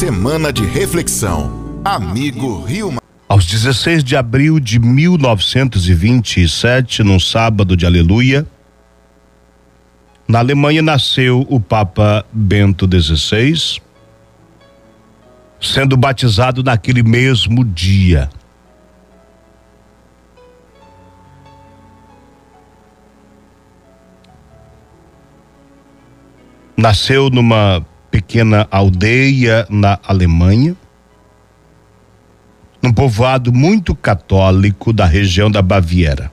Semana de reflexão. Amigo Rio Aos 16 de abril de 1927, num sábado de aleluia, na Alemanha nasceu o Papa Bento XVI, sendo batizado naquele mesmo dia. Nasceu numa pequena aldeia na Alemanha, num povoado muito católico da região da Baviera.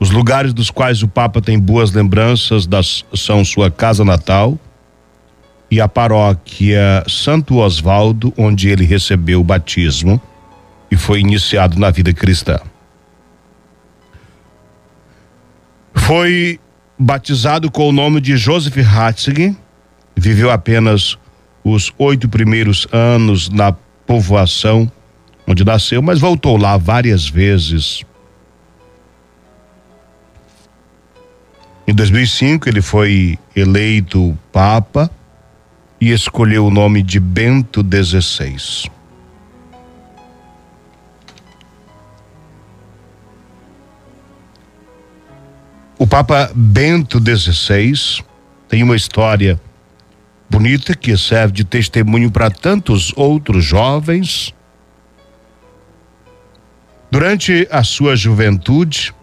Os lugares dos quais o Papa tem boas lembranças das, são sua casa natal e a paróquia Santo Osvaldo, onde ele recebeu o batismo e foi iniciado na vida cristã. Foi batizado com o nome de Joseph Ratzinger, viveu apenas os oito primeiros anos na povoação onde nasceu, mas voltou lá várias vezes. Em 2005 ele foi eleito papa e escolheu o nome de Bento XVI. O Papa Bento XVI tem uma história bonita que serve de testemunho para tantos outros jovens. Durante a sua juventude,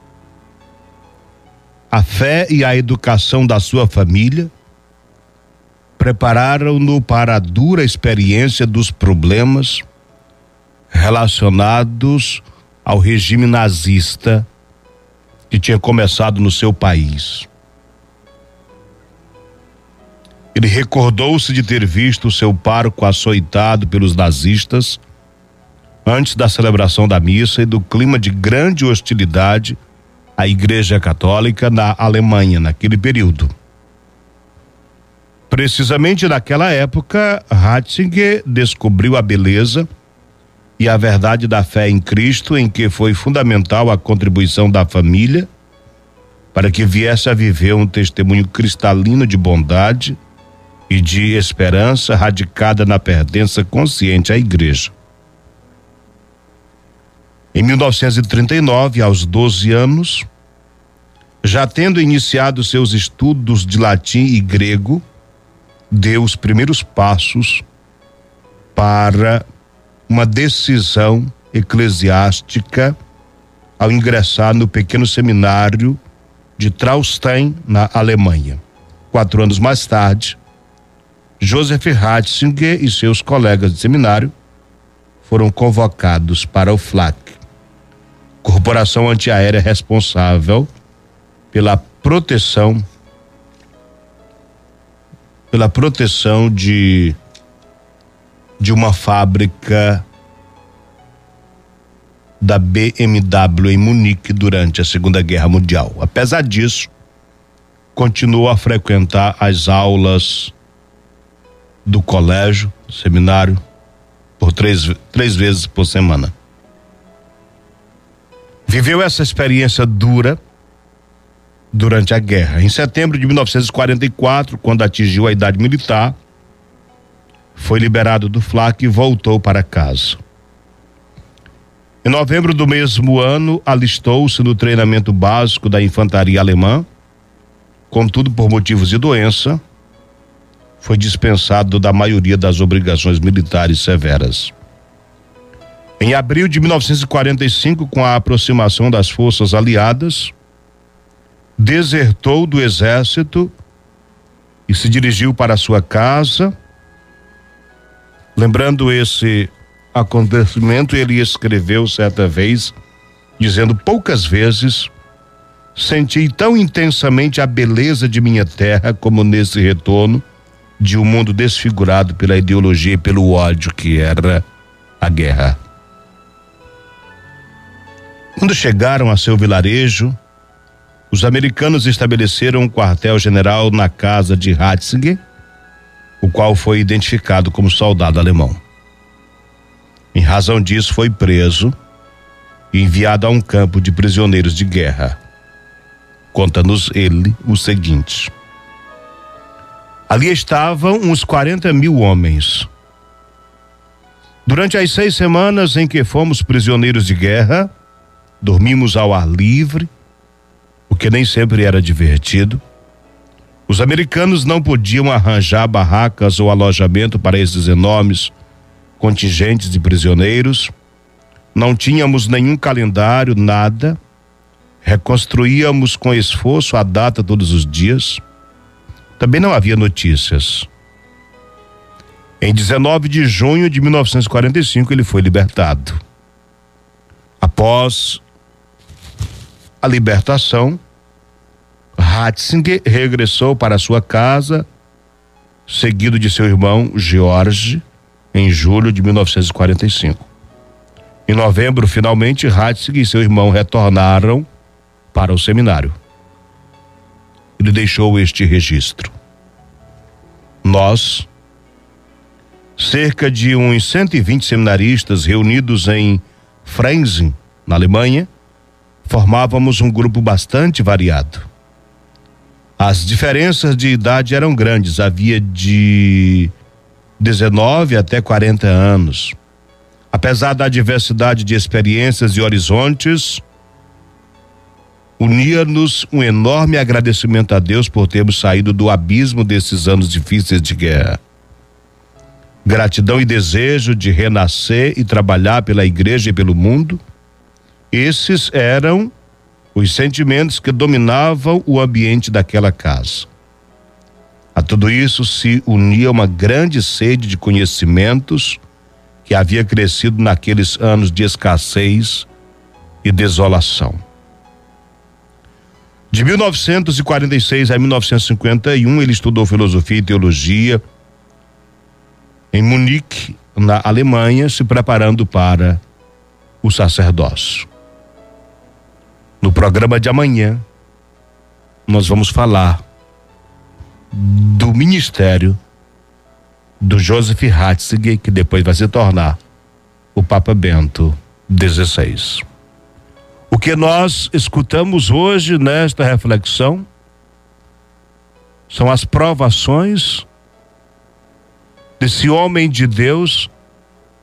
a fé e a educação da sua família prepararam-no para a dura experiência dos problemas relacionados ao regime nazista que tinha começado no seu país. Ele recordou-se de ter visto o seu parco açoitado pelos nazistas antes da celebração da missa e do clima de grande hostilidade à Igreja Católica na Alemanha naquele período. Precisamente naquela época, Ratzinger descobriu a beleza e a verdade da fé em Cristo, em que foi fundamental a contribuição da família para que viesse a viver um testemunho cristalino de bondade e de esperança radicada na pertença consciente à igreja. Em 1939, aos 12 anos, já tendo iniciado seus estudos de latim e grego, deu os primeiros passos para uma decisão eclesiástica ao ingressar no pequeno seminário de Traunstein, na Alemanha. Quatro anos mais tarde, Joseph Ratzinger e seus colegas de seminário foram convocados para o FLAC, corporação antiaérea responsável pela proteção pela proteção de de uma fábrica da BMW em Munique durante a Segunda Guerra Mundial. Apesar disso, continuou a frequentar as aulas do colégio, seminário, por três, três vezes por semana. Viveu essa experiência dura durante a guerra. Em setembro de 1944, quando atingiu a idade militar, foi liberado do FLAC e voltou para casa. Em novembro do mesmo ano, alistou-se no treinamento básico da infantaria alemã, contudo, por motivos de doença, foi dispensado da maioria das obrigações militares severas. Em abril de 1945, com a aproximação das forças aliadas, desertou do exército e se dirigiu para sua casa Lembrando esse acontecimento, ele escreveu certa vez, dizendo: Poucas vezes senti tão intensamente a beleza de minha terra como nesse retorno de um mundo desfigurado pela ideologia e pelo ódio que era a guerra. Quando chegaram a seu vilarejo, os americanos estabeleceram um quartel-general na casa de Ratzinger o qual foi identificado como soldado alemão. Em razão disso, foi preso e enviado a um campo de prisioneiros de guerra. Conta-nos ele o seguinte: Ali estavam uns 40 mil homens. Durante as seis semanas em que fomos prisioneiros de guerra, dormimos ao ar livre, o que nem sempre era divertido. Os americanos não podiam arranjar barracas ou alojamento para esses enormes contingentes de prisioneiros. Não tínhamos nenhum calendário, nada. Reconstruíamos com esforço a data todos os dias. Também não havia notícias. Em 19 de junho de 1945, ele foi libertado. Após a libertação, Ratzinger regressou para sua casa, seguido de seu irmão George, em julho de 1945. Em novembro, finalmente, Ratzinger e seu irmão retornaram para o seminário. Ele deixou este registro. Nós, cerca de uns 120 seminaristas reunidos em Freising, na Alemanha, formávamos um grupo bastante variado. As diferenças de idade eram grandes, havia de 19 até 40 anos. Apesar da diversidade de experiências e horizontes, unia-nos um enorme agradecimento a Deus por termos saído do abismo desses anos difíceis de guerra. Gratidão e desejo de renascer e trabalhar pela igreja e pelo mundo. Esses eram os sentimentos que dominavam o ambiente daquela casa. A tudo isso se unia uma grande sede de conhecimentos que havia crescido naqueles anos de escassez e desolação. De 1946 a 1951, ele estudou filosofia e teologia em Munique, na Alemanha, se preparando para o sacerdócio. No programa de amanhã, nós vamos falar do ministério do Joseph Ratzinger, que depois vai se tornar o Papa Bento XVI. O que nós escutamos hoje nesta reflexão são as provações desse homem de Deus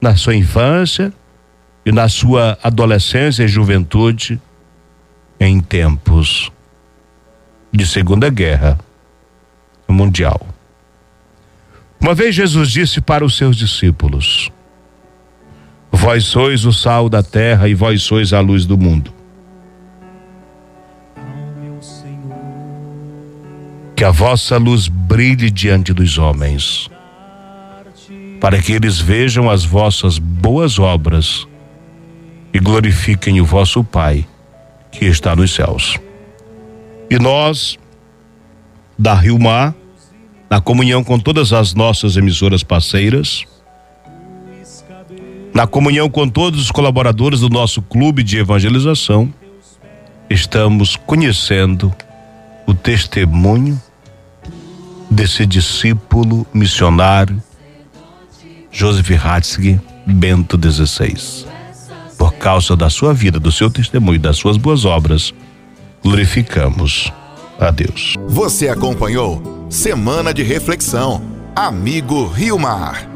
na sua infância e na sua adolescência e juventude em tempos de Segunda Guerra Mundial. Uma vez Jesus disse para os seus discípulos: Vós sois o sal da terra e vós sois a luz do mundo. Que a vossa luz brilhe diante dos homens, para que eles vejam as vossas boas obras e glorifiquem o vosso Pai que está nos céus. E nós, da Rio Mar, na comunhão com todas as nossas emissoras parceiras, na comunhão com todos os colaboradores do nosso clube de evangelização, estamos conhecendo o testemunho desse discípulo missionário Joseph Ratzinger Bento XVI. Causa da sua vida, do seu testemunho, das suas boas obras, glorificamos a Deus. Você acompanhou Semana de Reflexão. Amigo Rio Mar.